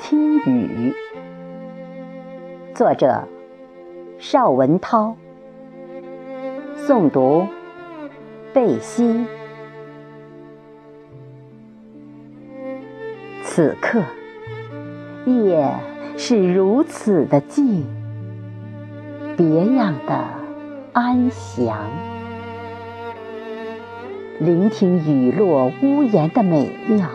听雨，作者邵文涛，诵读贝西。此刻，夜是如此的静，别样的安详。聆听雨落屋檐的美妙，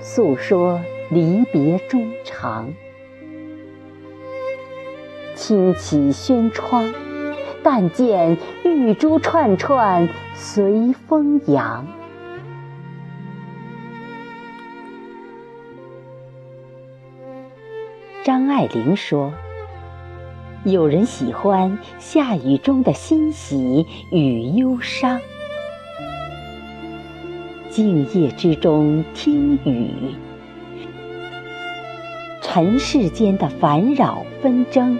诉说离别衷肠。轻启轩窗，但见玉珠串串随风扬。张爱玲说：“有人喜欢下雨中的欣喜与忧伤。”静夜之中听雨，尘世间的烦扰纷争，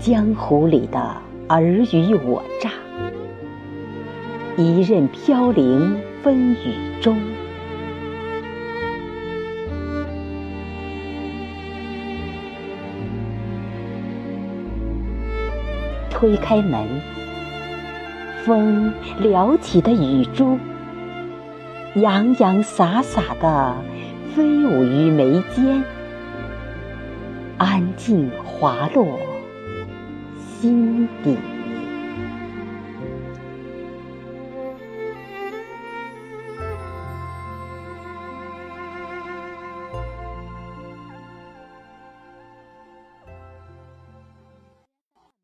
江湖里的尔虞我诈，一任飘零风雨中。推开门，风撩起的雨珠。洋洋洒洒的飞舞于眉间，安静滑落心底。